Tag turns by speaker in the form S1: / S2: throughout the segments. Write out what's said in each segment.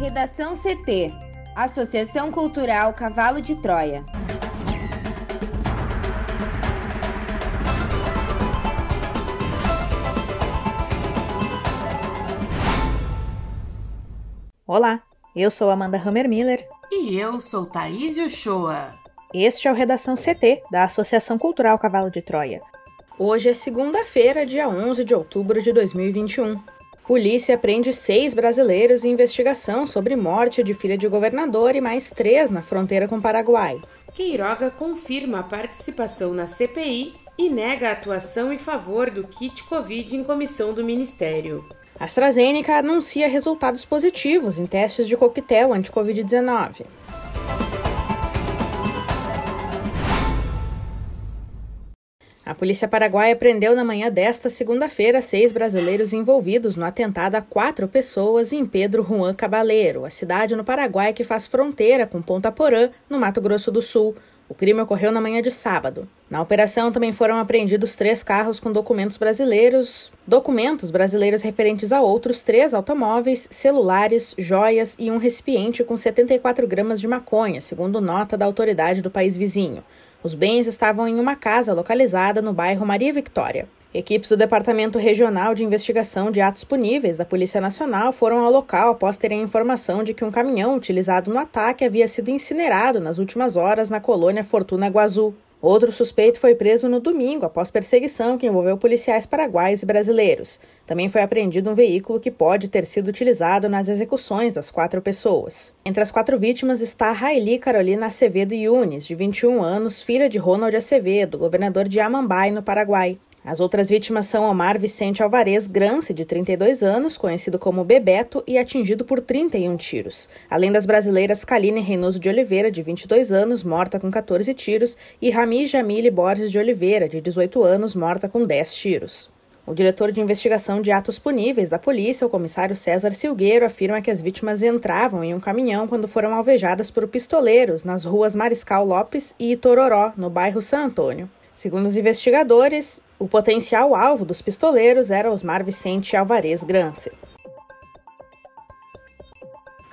S1: Redação CT Associação Cultural Cavalo de Troia.
S2: Olá, eu sou Amanda Hammermiller.
S3: E eu sou Thaís Uchoa.
S2: Este é o Redação CT, da Associação Cultural Cavalo de Troia. Hoje é segunda-feira, dia 11 de outubro de 2021. Polícia prende seis brasileiros em investigação sobre morte de filha de governador e mais três na fronteira com o Paraguai.
S3: Queiroga confirma a participação na CPI e nega a atuação em favor do kit Covid em comissão do Ministério.
S2: A AstraZeneca anuncia resultados positivos em testes de coquetel anti-Covid-19. A polícia paraguaia prendeu na manhã desta segunda-feira seis brasileiros envolvidos no atentado a quatro pessoas em Pedro Juan Cabaleiro, a cidade no Paraguai que faz fronteira com Ponta Porã, no Mato Grosso do Sul. O crime ocorreu na manhã de sábado. Na operação também foram apreendidos três carros com documentos brasileiros, documentos brasileiros referentes a outros três automóveis, celulares, joias e um recipiente com 74 gramas de maconha, segundo nota da autoridade do país vizinho. Os bens estavam em uma casa localizada no bairro Maria Victória. Equipes do Departamento Regional de Investigação de Atos Puníveis da Polícia Nacional foram ao local após terem informação de que um caminhão utilizado no ataque havia sido incinerado nas últimas horas na colônia Fortuna Guazu. Outro suspeito foi preso no domingo após perseguição que envolveu policiais paraguaios e brasileiros. Também foi apreendido um veículo que pode ter sido utilizado nas execuções das quatro pessoas. Entre as quatro vítimas está Raeli Carolina Acevedo Yunes, de 21 anos, filha de Ronald Acevedo, governador de Amambai, no Paraguai. As outras vítimas são Omar Vicente Alvarez Grance, de 32 anos, conhecido como Bebeto e atingido por 31 tiros. Além das brasileiras Kaline Reynoso de Oliveira, de 22 anos, morta com 14 tiros, e Rami Jamile Borges de Oliveira, de 18 anos, morta com 10 tiros. O diretor de investigação de atos puníveis da polícia, o comissário César Silgueiro, afirma que as vítimas entravam em um caminhão quando foram alvejadas por pistoleiros nas ruas Mariscal Lopes e Itororó, no bairro San Antônio. Segundo os investigadores, o potencial alvo dos pistoleiros era Osmar Vicente Alvarez Grance.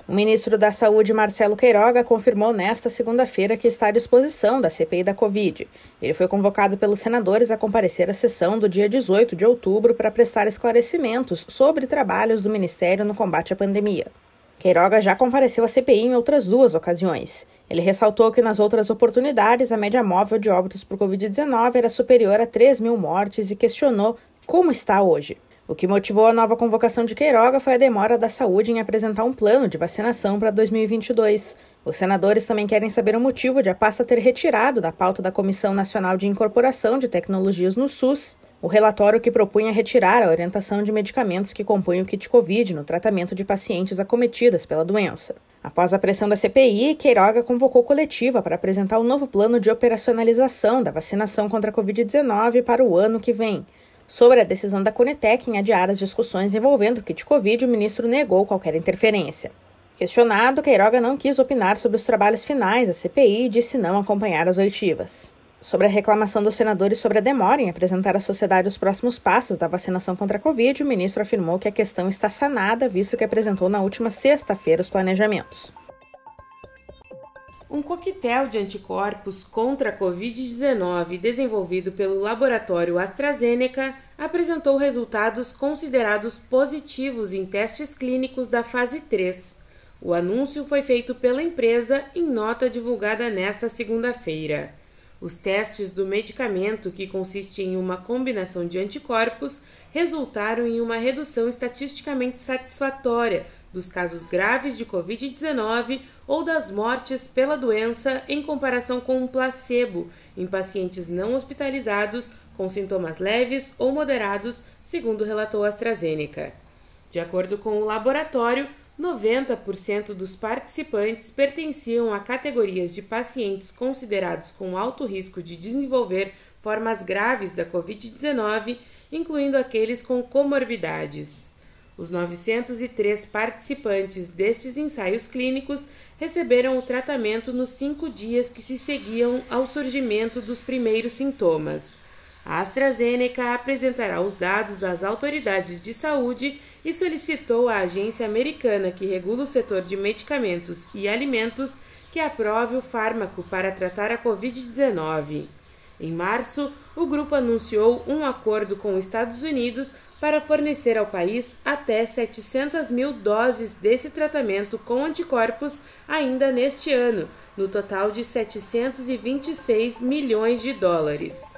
S2: O ministro da Saúde, Marcelo Queiroga, confirmou nesta segunda-feira que está à disposição da CPI da Covid. Ele foi convocado pelos senadores a comparecer à sessão do dia 18 de outubro para prestar esclarecimentos sobre trabalhos do Ministério no combate à pandemia. Queiroga já compareceu à CPI em outras duas ocasiões. Ele ressaltou que nas outras oportunidades a média móvel de óbitos por Covid-19 era superior a 3 mil mortes e questionou como está hoje. O que motivou a nova convocação de Queiroga foi a demora da saúde em apresentar um plano de vacinação para 2022. Os senadores também querem saber o motivo de a pasta ter retirado da pauta da Comissão Nacional de Incorporação de Tecnologias no SUS o relatório que propunha retirar a orientação de medicamentos que compõem o kit Covid no tratamento de pacientes acometidas pela doença. Após a pressão da CPI, Queiroga convocou coletiva para apresentar o um novo plano de operacionalização da vacinação contra a Covid-19 para o ano que vem. Sobre a decisão da Conitec em adiar as discussões envolvendo o kit Covid, o ministro negou qualquer interferência. Questionado, Queiroga não quis opinar sobre os trabalhos finais da CPI e disse não acompanhar as oitivas. Sobre a reclamação dos senadores sobre a demora em apresentar à sociedade os próximos passos da vacinação contra a Covid, o ministro afirmou que a questão está sanada, visto que apresentou na última sexta-feira os planejamentos.
S3: Um coquetel de anticorpos contra a Covid-19 desenvolvido pelo laboratório AstraZeneca apresentou resultados considerados positivos em testes clínicos da fase 3. O anúncio foi feito pela empresa em nota divulgada nesta segunda-feira. Os testes do medicamento, que consiste em uma combinação de anticorpos, resultaram em uma redução estatisticamente satisfatória dos casos graves de Covid-19 ou das mortes pela doença em comparação com um placebo em pacientes não hospitalizados com sintomas leves ou moderados, segundo relatou a AstraZeneca. De acordo com o laboratório, 90% dos participantes pertenciam a categorias de pacientes considerados com alto risco de desenvolver formas graves da Covid-19, incluindo aqueles com comorbidades. Os 903 participantes destes ensaios clínicos receberam o tratamento nos cinco dias que se seguiam ao surgimento dos primeiros sintomas. A AstraZeneca apresentará os dados às autoridades de saúde e solicitou à agência americana que regula o setor de medicamentos e alimentos que aprove o fármaco para tratar a Covid-19. Em março, o grupo anunciou um acordo com os Estados Unidos para fornecer ao país até 700 mil doses desse tratamento com anticorpos ainda neste ano, no total de 726 milhões de dólares.